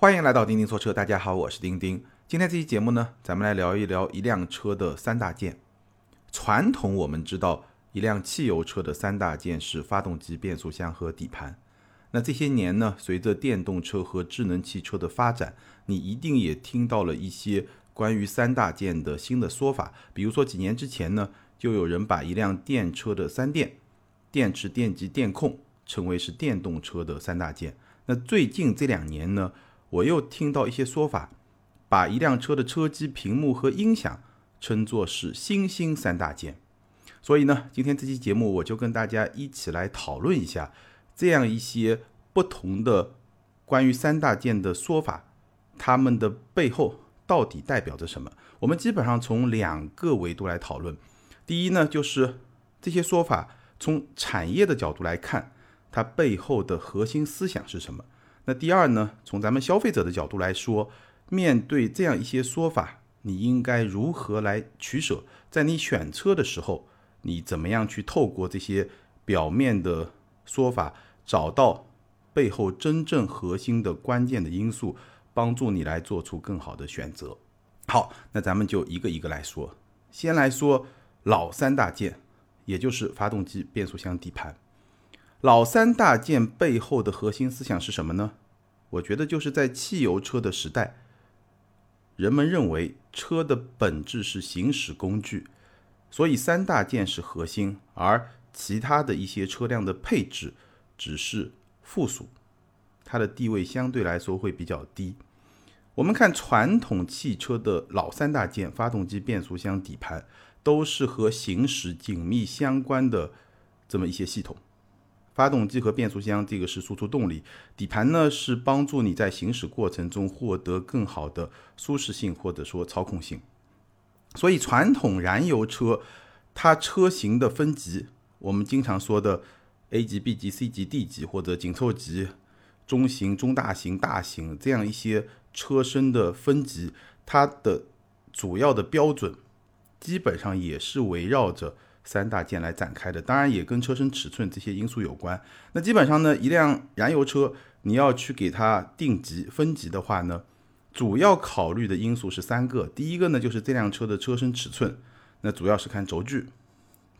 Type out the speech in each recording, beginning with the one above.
欢迎来到钉钉说车，大家好，我是钉钉。今天这期节目呢，咱们来聊一聊一辆车的三大件。传统我们知道，一辆汽油车的三大件是发动机、变速箱和底盘。那这些年呢，随着电动车和智能汽车的发展，你一定也听到了一些关于三大件的新的说法。比如说几年之前呢，就有人把一辆电车的三电——电池、电机、电控——称为是电动车的三大件。那最近这两年呢？我又听到一些说法，把一辆车的车机、屏幕和音响称作是新兴三大件。所以呢，今天这期节目我就跟大家一起来讨论一下这样一些不同的关于三大件的说法，它们的背后到底代表着什么？我们基本上从两个维度来讨论。第一呢，就是这些说法从产业的角度来看，它背后的核心思想是什么？那第二呢？从咱们消费者的角度来说，面对这样一些说法，你应该如何来取舍？在你选车的时候，你怎么样去透过这些表面的说法，找到背后真正核心的关键的因素，帮助你来做出更好的选择？好，那咱们就一个一个来说。先来说老三大件，也就是发动机、变速箱、底盘。老三大件背后的核心思想是什么呢？我觉得就是在汽油车的时代，人们认为车的本质是行驶工具，所以三大件是核心，而其他的一些车辆的配置只是附属，它的地位相对来说会比较低。我们看传统汽车的老三大件，发动机、变速箱、底盘，都是和行驶紧密相关的这么一些系统。发动机和变速箱，这个是输出动力；底盘呢，是帮助你在行驶过程中获得更好的舒适性或者说操控性。所以，传统燃油车它车型的分级，我们经常说的 A 级、B 级、C 级、D 级或者紧凑级、中型、中大型、大型这样一些车身的分级，它的主要的标准基本上也是围绕着。三大件来展开的，当然也跟车身尺寸这些因素有关。那基本上呢，一辆燃油车你要去给它定级分级的话呢，主要考虑的因素是三个。第一个呢，就是这辆车的车身尺寸，那主要是看轴距，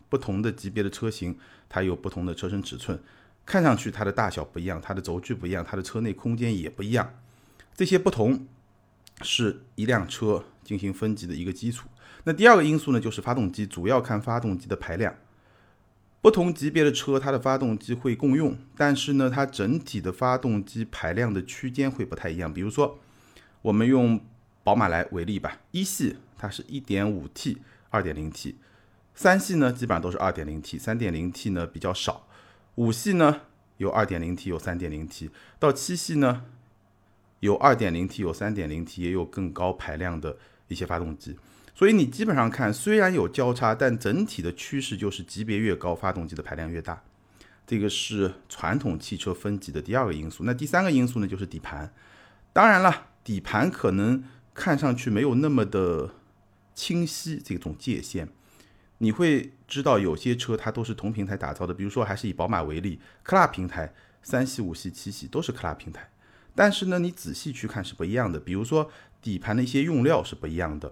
不同的级别的车型它有不同的车身尺寸，看上去它的大小不一样，它的轴距不一样，它的车内空间也不一样。这些不同是一辆车进行分级的一个基础。那第二个因素呢，就是发动机，主要看发动机的排量。不同级别的车，它的发动机会共用，但是呢，它整体的发动机排量的区间会不太一样。比如说，我们用宝马来为例吧，一系它是一点五 T、二点零 T，三系呢基本上都是二点零 T，三点零 T 呢比较少，五系呢有二点零 T，有三点零 T，到七系呢有二点零 T，有三点零 T，也有更高排量的一些发动机。所以你基本上看，虽然有交叉，但整体的趋势就是级别越高，发动机的排量越大。这个是传统汽车分级的第二个因素。那第三个因素呢，就是底盘。当然了，底盘可能看上去没有那么的清晰这种界限。你会知道有些车它都是同平台打造的，比如说还是以宝马为例，克拉平台，三系、五系、七系都是克拉平台。但是呢，你仔细去看是不一样的。比如说底盘的一些用料是不一样的。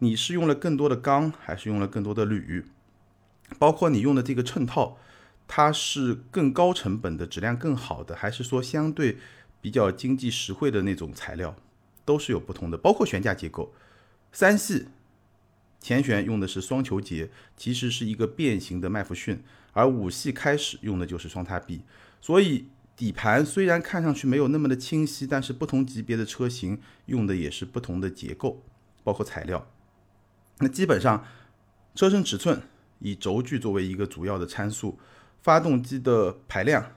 你是用了更多的钢，还是用了更多的铝？包括你用的这个衬套，它是更高成本的、质量更好的，还是说相对比较经济实惠的那种材料，都是有不同的。包括悬架结构，三系前悬用的是双球节，其实是一个变形的麦弗逊，而五系开始用的就是双叉臂。所以底盘虽然看上去没有那么的清晰，但是不同级别的车型用的也是不同的结构，包括材料。那基本上，车身尺寸以轴距作为一个主要的参数，发动机的排量，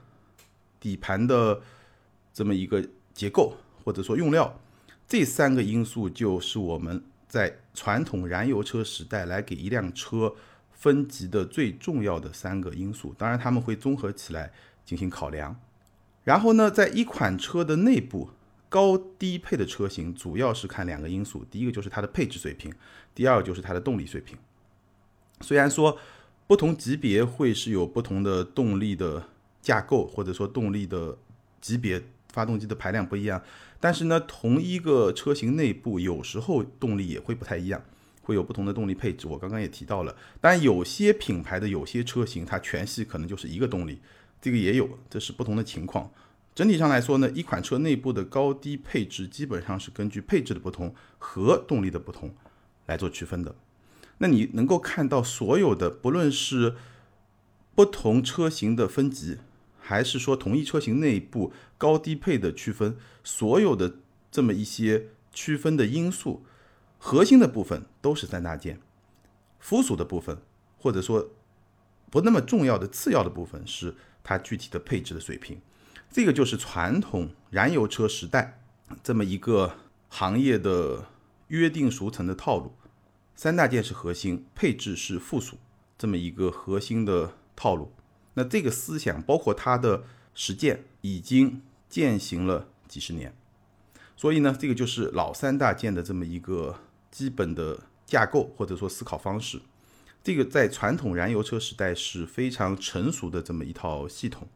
底盘的这么一个结构或者说用料，这三个因素就是我们在传统燃油车时代来给一辆车分级的最重要的三个因素。当然，他们会综合起来进行考量。然后呢，在一款车的内部。高低配的车型主要是看两个因素，第一个就是它的配置水平，第二个就是它的动力水平。虽然说不同级别会是有不同的动力的架构，或者说动力的级别发动机的排量不一样，但是呢，同一个车型内部有时候动力也会不太一样，会有不同的动力配置。我刚刚也提到了，但有些品牌的有些车型它全系可能就是一个动力，这个也有，这是不同的情况。整体上来说呢，一款车内部的高低配置基本上是根据配置的不同和动力的不同来做区分的。那你能够看到所有的，不论是不同车型的分级，还是说同一车型内部高低配的区分，所有的这么一些区分的因素，核心的部分都是三大件，附属的部分或者说不那么重要的次要的部分是它具体的配置的水平。这个就是传统燃油车时代这么一个行业的约定俗成的套路，三大件是核心，配置是附属，这么一个核心的套路。那这个思想包括它的实践已经践行了几十年，所以呢，这个就是老三大件的这么一个基本的架构或者说思考方式。这个在传统燃油车时代是非常成熟的这么一套系统。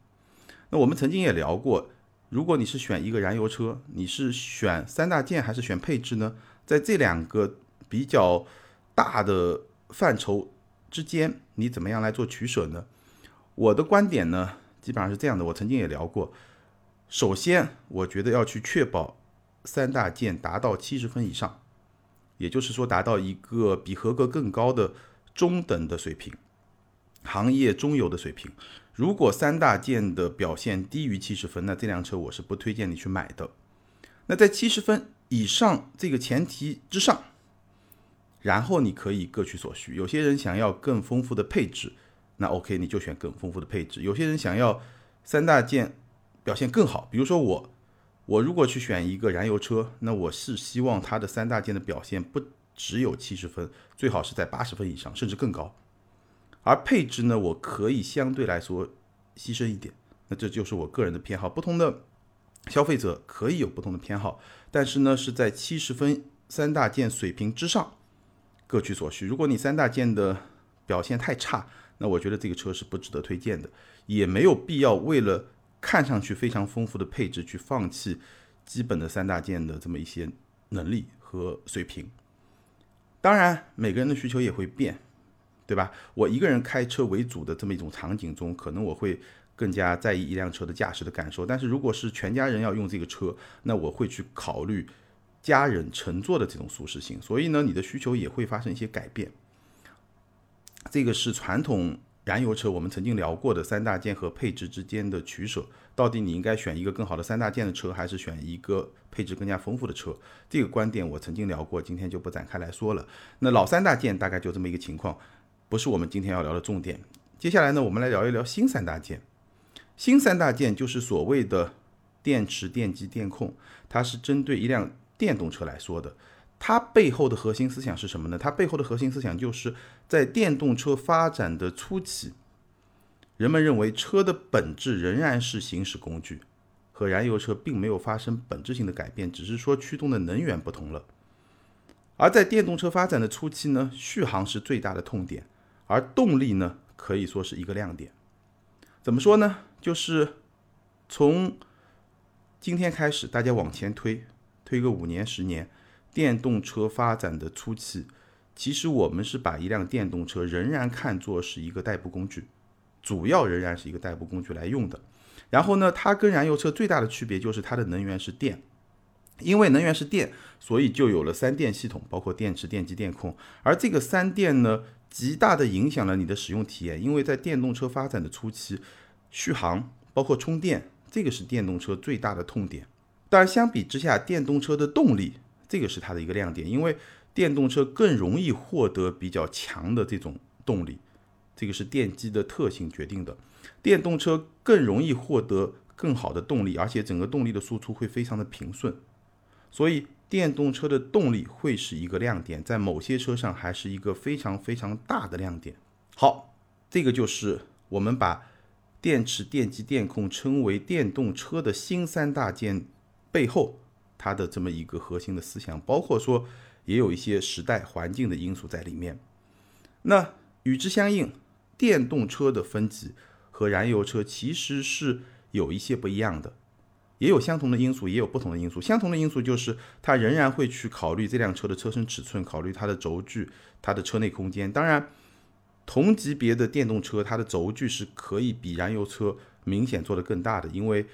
那我们曾经也聊过，如果你是选一个燃油车，你是选三大件还是选配置呢？在这两个比较大的范畴之间，你怎么样来做取舍呢？我的观点呢，基本上是这样的。我曾经也聊过，首先我觉得要去确保三大件达到七十分以上，也就是说达到一个比合格更高的中等的水平，行业中游的水平。如果三大件的表现低于七十分，那这辆车我是不推荐你去买的。那在七十分以上这个前提之上，然后你可以各取所需。有些人想要更丰富的配置，那 OK 你就选更丰富的配置。有些人想要三大件表现更好，比如说我，我如果去选一个燃油车，那我是希望它的三大件的表现不只有七十分，最好是在八十分以上，甚至更高。而配置呢，我可以相对来说牺牲一点，那这就是我个人的偏好。不同的消费者可以有不同的偏好，但是呢，是在七十分三大件水平之上各取所需。如果你三大件的表现太差，那我觉得这个车是不值得推荐的，也没有必要为了看上去非常丰富的配置去放弃基本的三大件的这么一些能力和水平。当然，每个人的需求也会变。对吧？我一个人开车为主的这么一种场景中，可能我会更加在意一辆车的驾驶的感受。但是如果是全家人要用这个车，那我会去考虑家人乘坐的这种舒适性。所以呢，你的需求也会发生一些改变。这个是传统燃油车我们曾经聊过的三大件和配置之间的取舍。到底你应该选一个更好的三大件的车，还是选一个配置更加丰富的车？这个观点我曾经聊过，今天就不展开来说了。那老三大件大概就这么一个情况。不是我们今天要聊的重点。接下来呢，我们来聊一聊新三大件。新三大件就是所谓的电池、电机、电控，它是针对一辆电动车来说的。它背后的核心思想是什么呢？它背后的核心思想就是在电动车发展的初期，人们认为车的本质仍然是行驶工具，和燃油车并没有发生本质性的改变，只是说驱动的能源不同了。而在电动车发展的初期呢，续航是最大的痛点。而动力呢，可以说是一个亮点。怎么说呢？就是从今天开始，大家往前推，推个五年、十年，电动车发展的初期，其实我们是把一辆电动车仍然看作是一个代步工具，主要仍然是一个代步工具来用的。然后呢，它跟燃油车最大的区别就是它的能源是电，因为能源是电，所以就有了三电系统，包括电池、电机、电控。而这个三电呢？极大的影响了你的使用体验，因为在电动车发展的初期，续航包括充电，这个是电动车最大的痛点。当然，相比之下，电动车的动力，这个是它的一个亮点，因为电动车更容易获得比较强的这种动力，这个是电机的特性决定的。电动车更容易获得更好的动力，而且整个动力的输出会非常的平顺，所以。电动车的动力会是一个亮点，在某些车上还是一个非常非常大的亮点。好，这个就是我们把电池、电机、电控称为电动车的新三大件背后它的这么一个核心的思想，包括说也有一些时代环境的因素在里面。那与之相应，电动车的分级和燃油车其实是有一些不一样的。也有相同的因素，也有不同的因素。相同的因素就是它仍然会去考虑这辆车的车身尺寸，考虑它的轴距、它的车内空间。当然，同级别的电动车，它的轴距是可以比燃油车明显做得更大的，因为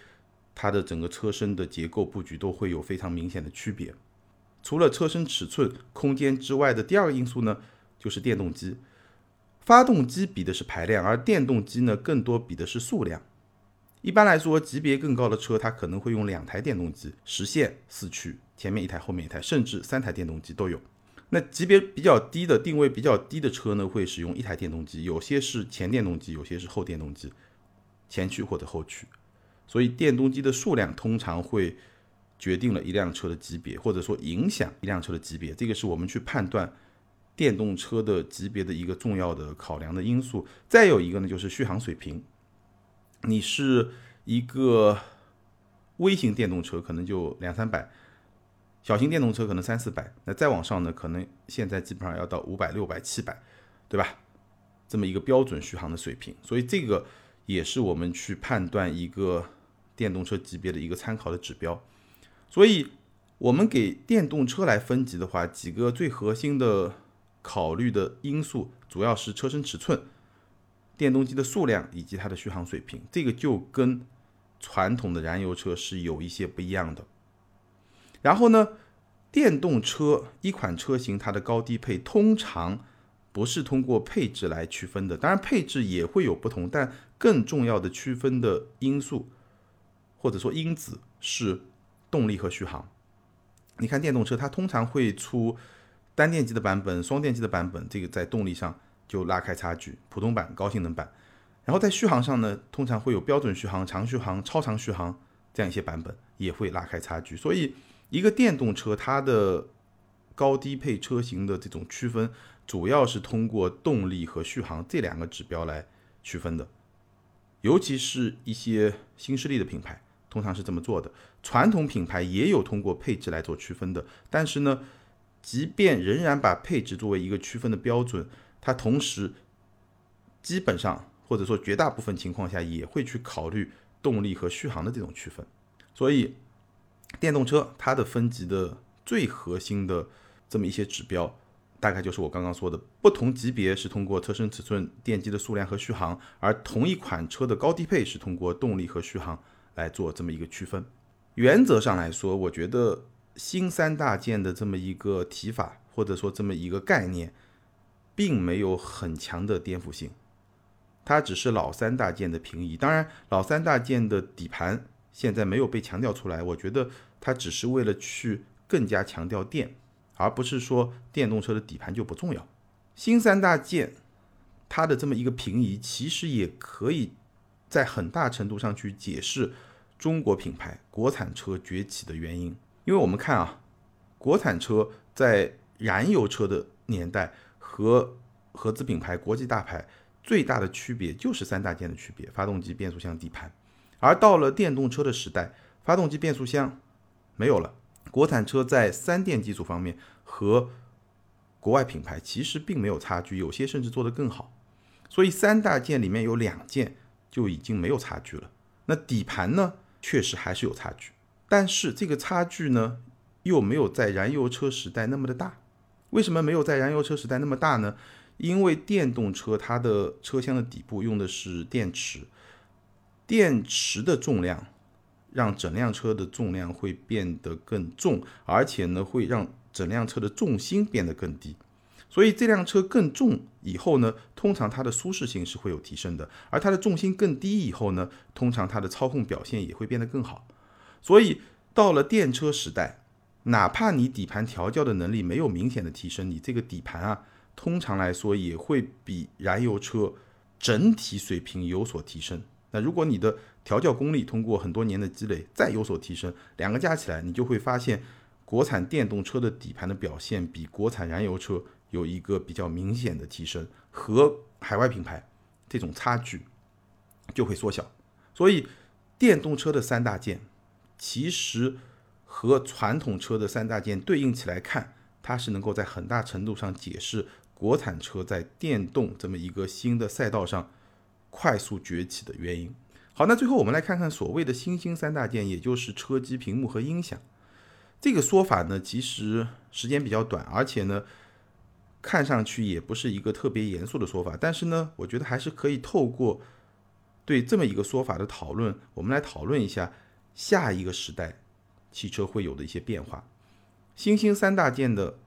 它的整个车身的结构布局都会有非常明显的区别。除了车身尺寸、空间之外的第二个因素呢，就是电动机。发动机比的是排量，而电动机呢，更多比的是数量。一般来说，级别更高的车，它可能会用两台电动机实现四驱，前面一台，后面一台，甚至三台电动机都有。那级别比较低的、定位比较低的车呢，会使用一台电动机，有些是前电动机，有些是后电动机，前驱或者后驱。所以，电动机的数量通常会决定了一辆车的级别，或者说影响一辆车的级别。这个是我们去判断电动车的级别的一个重要的考量的因素。再有一个呢，就是续航水平。你是一个微型电动车，可能就两三百；小型电动车可能三四百。那再往上呢，可能现在基本上要到五百、六百、七百，对吧？这么一个标准续航的水平。所以这个也是我们去判断一个电动车级别的一个参考的指标。所以，我们给电动车来分级的话，几个最核心的考虑的因素，主要是车身尺寸。电动机的数量以及它的续航水平，这个就跟传统的燃油车是有一些不一样的。然后呢，电动车一款车型它的高低配通常不是通过配置来区分的，当然配置也会有不同，但更重要的区分的因素或者说因子是动力和续航。你看电动车它通常会出单电机的版本、双电机的版本，这个在动力上。就拉开差距，普通版、高性能版，然后在续航上呢，通常会有标准续航、长续航、超长续航这样一些版本，也会拉开差距。所以，一个电动车它的高低配车型的这种区分，主要是通过动力和续航这两个指标来区分的。尤其是一些新势力的品牌，通常是这么做的。传统品牌也有通过配置来做区分的，但是呢，即便仍然把配置作为一个区分的标准。它同时基本上或者说绝大部分情况下也会去考虑动力和续航的这种区分，所以电动车它的分级的最核心的这么一些指标，大概就是我刚刚说的，不同级别是通过车身尺寸、电机的数量和续航，而同一款车的高低配是通过动力和续航来做这么一个区分。原则上来说，我觉得新三大件的这么一个提法或者说这么一个概念。并没有很强的颠覆性，它只是老三大件的平移。当然，老三大件的底盘现在没有被强调出来，我觉得它只是为了去更加强调电，而不是说电动车的底盘就不重要。新三大件它的这么一个平移，其实也可以在很大程度上去解释中国品牌国产车崛起的原因。因为我们看啊，国产车在燃油车的年代。和合资品牌、国际大牌最大的区别就是三大件的区别：发动机、变速箱、底盘。而到了电动车的时代，发动机、变速箱没有了，国产车在三电技术方面和国外品牌其实并没有差距，有些甚至做得更好。所以三大件里面有两件就已经没有差距了。那底盘呢，确实还是有差距，但是这个差距呢，又没有在燃油车时代那么的大。为什么没有在燃油车时代那么大呢？因为电动车它的车厢的底部用的是电池，电池的重量让整辆车的重量会变得更重，而且呢会让整辆车的重心变得更低。所以这辆车更重以后呢，通常它的舒适性是会有提升的，而它的重心更低以后呢，通常它的操控表现也会变得更好。所以到了电车时代。哪怕你底盘调教的能力没有明显的提升，你这个底盘啊，通常来说也会比燃油车整体水平有所提升。那如果你的调教功力通过很多年的积累再有所提升，两个加起来，你就会发现国产电动车的底盘的表现比国产燃油车有一个比较明显的提升，和海外品牌这种差距就会缩小。所以电动车的三大件其实。和传统车的三大件对应起来看，它是能够在很大程度上解释国产车在电动这么一个新的赛道上快速崛起的原因。好，那最后我们来看看所谓的新兴三大件，也就是车机、屏幕和音响。这个说法呢，其实时间比较短，而且呢，看上去也不是一个特别严肃的说法。但是呢，我觉得还是可以透过对这么一个说法的讨论，我们来讨论一下下一个时代汽车会有的一些变化。新兴三大件的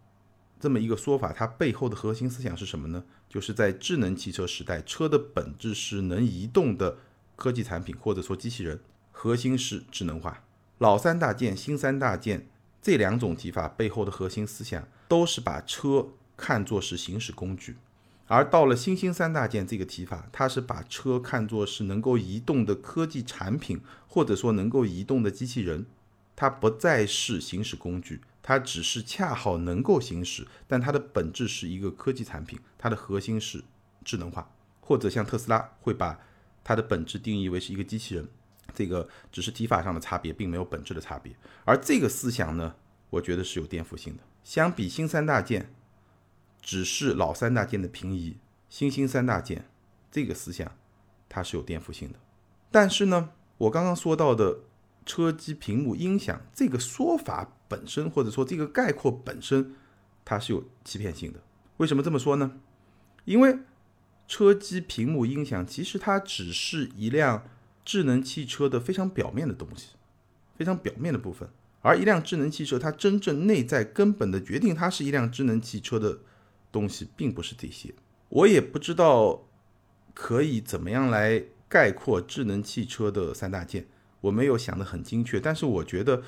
这么一个说法，它背后的核心思想是什么呢？就是在智能汽车时代，车的本质是能移动的。科技产品或者说机器人，核心是智能化。老三大件、新三大件这两种提法背后的核心思想，都是把车看作是行驶工具；而到了新兴三大件这个提法，它是把车看作是能够移动的科技产品，或者说能够移动的机器人。它不再是行驶工具，它只是恰好能够行驶，但它的本质是一个科技产品，它的核心是智能化。或者像特斯拉会把。它的本质定义为是一个机器人，这个只是提法上的差别，并没有本质的差别。而这个思想呢，我觉得是有颠覆性的。相比新三大件，只是老三大件的平移，新兴三大件这个思想它是有颠覆性的。但是呢，我刚刚说到的车机、屏幕、音响这个说法本身，或者说这个概括本身，它是有欺骗性的。为什么这么说呢？因为。车机、屏幕、音响，其实它只是一辆智能汽车的非常表面的东西，非常表面的部分。而一辆智能汽车，它真正内在根本的决定它是一辆智能汽车的东西，并不是这些。我也不知道可以怎么样来概括智能汽车的三大件，我没有想得很精确。但是我觉得，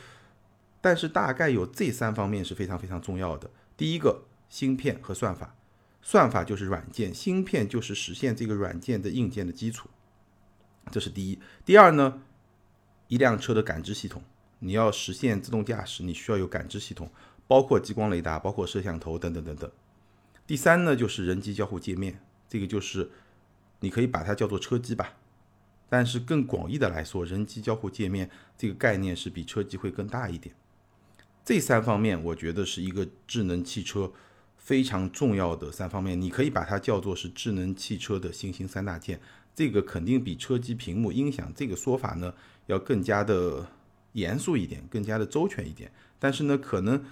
但是大概有这三方面是非常非常重要的。第一个，芯片和算法。算法就是软件，芯片就是实现这个软件的硬件的基础，这是第一。第二呢，一辆车的感知系统，你要实现自动驾驶，你需要有感知系统，包括激光雷达，包括摄像头等等等等。第三呢，就是人机交互界面，这个就是你可以把它叫做车机吧，但是更广义的来说，人机交互界面这个概念是比车机会更大一点。这三方面，我觉得是一个智能汽车。非常重要的三方面，你可以把它叫做是智能汽车的新兴三大件。这个肯定比车机、屏幕、音响这个说法呢要更加的严肃一点，更加的周全一点。但是呢，可能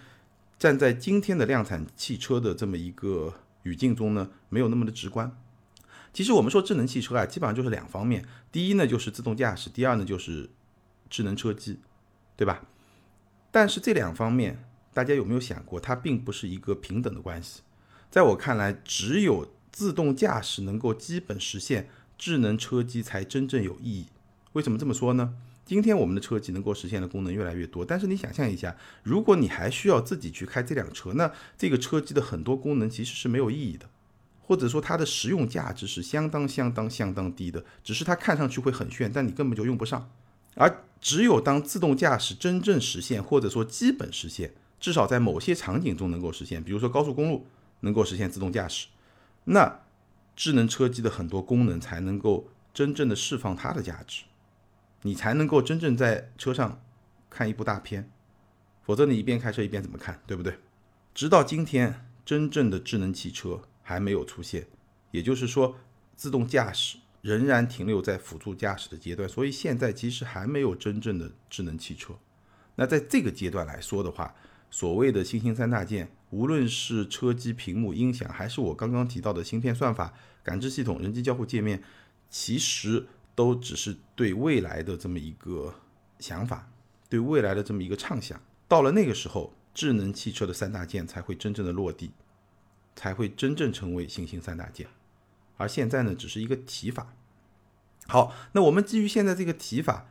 站在今天的量产汽车的这么一个语境中呢，没有那么的直观。其实我们说智能汽车啊，基本上就是两方面：第一呢就是自动驾驶，第二呢就是智能车机，对吧？但是这两方面。大家有没有想过，它并不是一个平等的关系？在我看来，只有自动驾驶能够基本实现，智能车机才真正有意义。为什么这么说呢？今天我们的车机能够实现的功能越来越多，但是你想象一下，如果你还需要自己去开这辆车，那这个车机的很多功能其实是没有意义的，或者说它的实用价值是相当相当相当低的，只是它看上去会很炫，但你根本就用不上。而只有当自动驾驶真正实现，或者说基本实现，至少在某些场景中能够实现，比如说高速公路能够实现自动驾驶，那智能车机的很多功能才能够真正的释放它的价值，你才能够真正在车上看一部大片，否则你一边开车一边怎么看，对不对？直到今天，真正的智能汽车还没有出现，也就是说，自动驾驶仍然停留在辅助驾驶的阶段，所以现在其实还没有真正的智能汽车。那在这个阶段来说的话，所谓的新兴三大件，无论是车机、屏幕、音响，还是我刚刚提到的芯片、算法、感知系统、人机交互界面，其实都只是对未来的这么一个想法，对未来的这么一个畅想。到了那个时候，智能汽车的三大件才会真正的落地，才会真正成为新兴三大件。而现在呢，只是一个提法。好，那我们基于现在这个提法。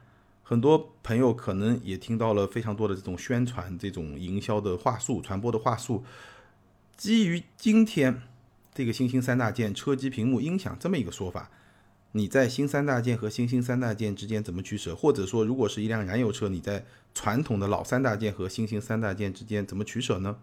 很多朋友可能也听到了非常多的这种宣传、这种营销的话术、传播的话术。基于今天这个新兴三大件——车机、屏幕、音响这么一个说法，你在新三大件和新兴三大件之间怎么取舍？或者说，如果是一辆燃油车，你在传统的老三大件和新兴三大件之间怎么取舍呢？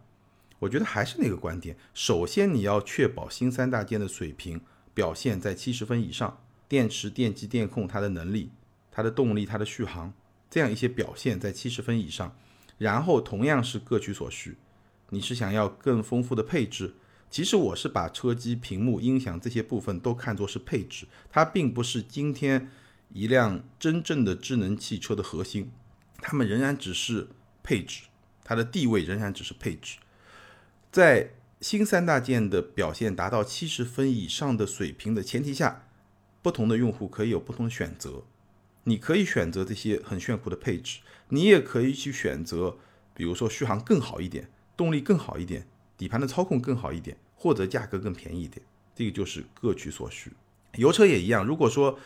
我觉得还是那个观点：首先，你要确保新三大件的水平表现在七十分以上，电池、电机、电控它的能力。它的动力、它的续航，这样一些表现在七十分以上，然后同样是各取所需。你是想要更丰富的配置？其实我是把车机、屏幕、音响这些部分都看作是配置，它并不是今天一辆真正的智能汽车的核心，它们仍然只是配置，它的地位仍然只是配置。在新三大件的表现达到七十分以上的水平的前提下，不同的用户可以有不同的选择。你可以选择这些很炫酷的配置，你也可以去选择，比如说续航更好一点，动力更好一点，底盘的操控更好一点，或者价格更便宜一点。这个就是各取所需。油车也一样，如果说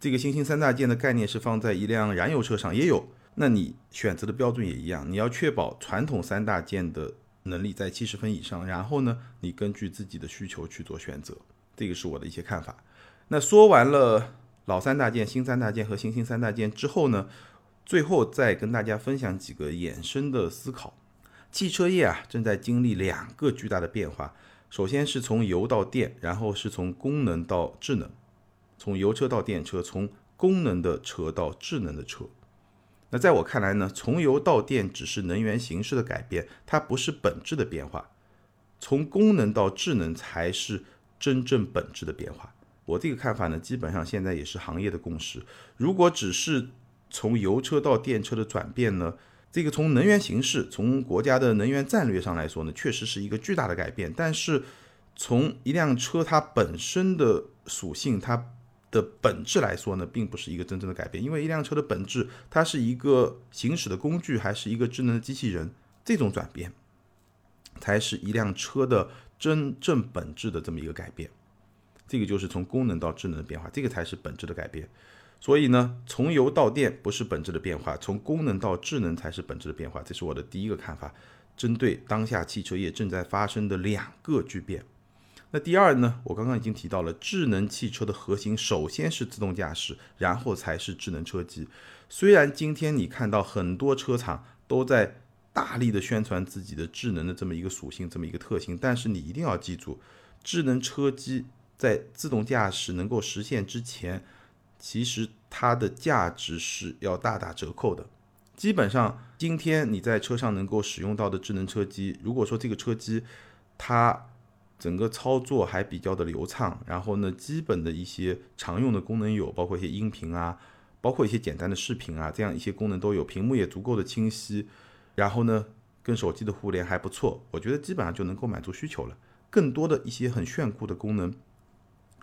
这个新兴三大件的概念是放在一辆燃油车上也有，那你选择的标准也一样，你要确保传统三大件的能力在七十分以上，然后呢，你根据自己的需求去做选择。这个是我的一些看法。那说完了。老三大件、新三大件和新兴三大件之后呢，最后再跟大家分享几个衍生的思考。汽车业啊，正在经历两个巨大的变化。首先是从油到电，然后是从功能到智能。从油车到电车，从功能的车到智能的车。那在我看来呢，从油到电只是能源形式的改变，它不是本质的变化。从功能到智能才是真正本质的变化。我这个看法呢，基本上现在也是行业的共识。如果只是从油车到电车的转变呢，这个从能源形式、从国家的能源战略上来说呢，确实是一个巨大的改变。但是从一辆车它本身的属性、它的本质来说呢，并不是一个真正的改变。因为一辆车的本质，它是一个行驶的工具，还是一个智能的机器人，这种转变才是一辆车的真正本质的这么一个改变。这个就是从功能到智能的变化，这个才是本质的改变。所以呢，从油到电不是本质的变化，从功能到智能才是本质的变化。这是我的第一个看法。针对当下汽车业正在发生的两个巨变，那第二呢，我刚刚已经提到了，智能汽车的核心首先是自动驾驶，然后才是智能车机。虽然今天你看到很多车厂都在大力的宣传自己的智能的这么一个属性，这么一个特性，但是你一定要记住，智能车机。在自动驾驶能够实现之前，其实它的价值是要大打折扣的。基本上，今天你在车上能够使用到的智能车机，如果说这个车机它整个操作还比较的流畅，然后呢，基本的一些常用的功能有，包括一些音频啊，包括一些简单的视频啊，这样一些功能都有，屏幕也足够的清晰，然后呢，跟手机的互联还不错，我觉得基本上就能够满足需求了。更多的一些很炫酷的功能。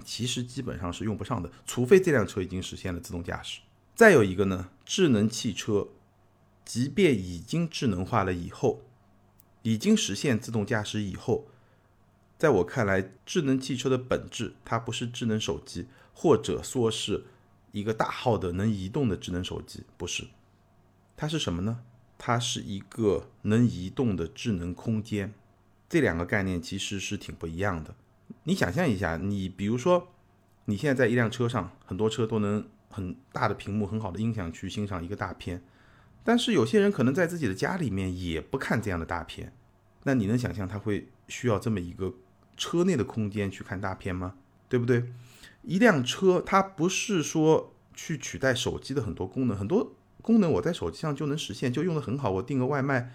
其实基本上是用不上的，除非这辆车已经实现了自动驾驶。再有一个呢，智能汽车，即便已经智能化了以后，已经实现自动驾驶以后，在我看来，智能汽车的本质它不是智能手机，或者说是一个大号的能移动的智能手机，不是，它是什么呢？它是一个能移动的智能空间。这两个概念其实是挺不一样的。你想象一下，你比如说，你现在在一辆车上，很多车都能很大的屏幕、很好的音响去欣赏一个大片，但是有些人可能在自己的家里面也不看这样的大片，那你能想象他会需要这么一个车内的空间去看大片吗？对不对？一辆车它不是说去取代手机的很多功能，很多功能我在手机上就能实现，就用的很好，我订个外卖，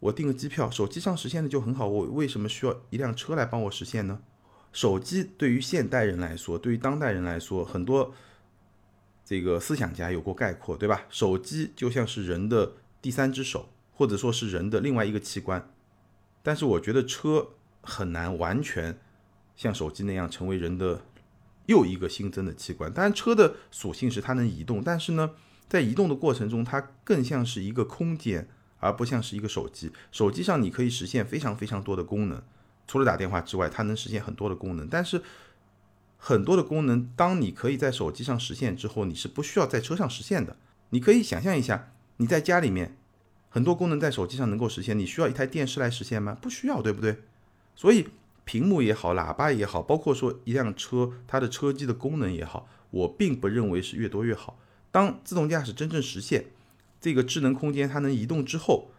我订个机票，手机上实现的就很好，我为什么需要一辆车来帮我实现呢？手机对于现代人来说，对于当代人来说，很多这个思想家有过概括，对吧？手机就像是人的第三只手，或者说是人的另外一个器官。但是我觉得车很难完全像手机那样成为人的又一个新增的器官。当然，车的属性是它能移动，但是呢，在移动的过程中，它更像是一个空间，而不像是一个手机。手机上你可以实现非常非常多的功能。除了打电话之外，它能实现很多的功能。但是很多的功能，当你可以在手机上实现之后，你是不需要在车上实现的。你可以想象一下，你在家里面很多功能在手机上能够实现，你需要一台电视来实现吗？不需要，对不对？所以屏幕也好，喇叭也好，包括说一辆车它的车机的功能也好，我并不认为是越多越好。当自动驾驶真正实现这个智能空间它能移动之后，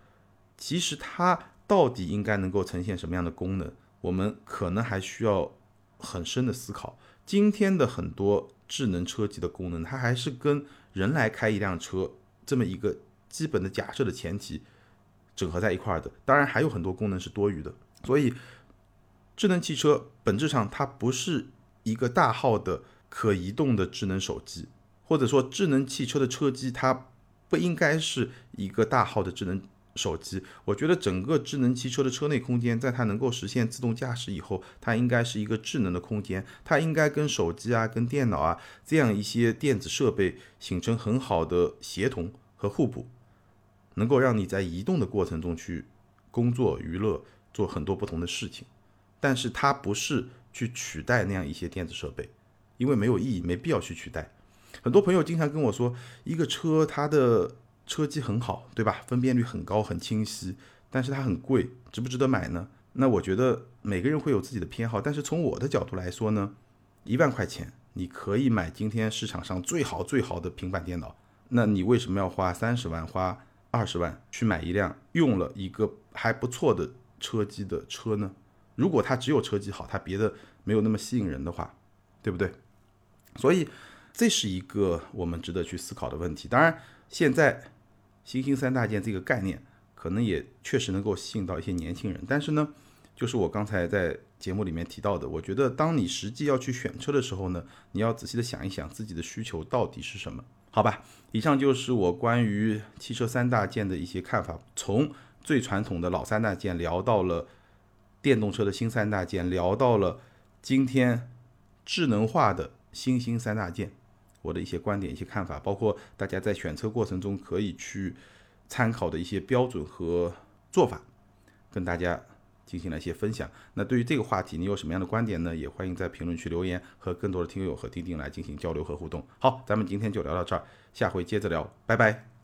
其实它。到底应该能够呈现什么样的功能？我们可能还需要很深的思考。今天的很多智能车机的功能，它还是跟人来开一辆车这么一个基本的假设的前提整合在一块儿的。当然，还有很多功能是多余的。所以，智能汽车本质上它不是一个大号的可移动的智能手机，或者说智能汽车的车机它不应该是一个大号的智能。手机，我觉得整个智能汽车的车内空间，在它能够实现自动驾驶以后，它应该是一个智能的空间，它应该跟手机啊、跟电脑啊这样一些电子设备形成很好的协同和互补，能够让你在移动的过程中去工作、娱乐、做很多不同的事情。但是它不是去取代那样一些电子设备，因为没有意义，没必要去取代。很多朋友经常跟我说，一个车它的。车机很好，对吧？分辨率很高，很清晰，但是它很贵，值不值得买呢？那我觉得每个人会有自己的偏好，但是从我的角度来说呢，一万块钱你可以买今天市场上最好最好的平板电脑，那你为什么要花三十万、花二十万去买一辆用了一个还不错的车机的车呢？如果它只有车机好，它别的没有那么吸引人的话，对不对？所以这是一个我们值得去思考的问题。当然，现在。新兴三大件这个概念，可能也确实能够吸引到一些年轻人。但是呢，就是我刚才在节目里面提到的，我觉得当你实际要去选车的时候呢，你要仔细的想一想自己的需求到底是什么，好吧？以上就是我关于汽车三大件的一些看法，从最传统的老三大件聊到了电动车的新三大件，聊到了今天智能化的新兴三大件。我的一些观点、一些看法，包括大家在选车过程中可以去参考的一些标准和做法，跟大家进行了一些分享。那对于这个话题，你有什么样的观点呢？也欢迎在评论区留言，和更多的听友和钉钉来进行交流和互动。好，咱们今天就聊到这儿，下回接着聊，拜拜。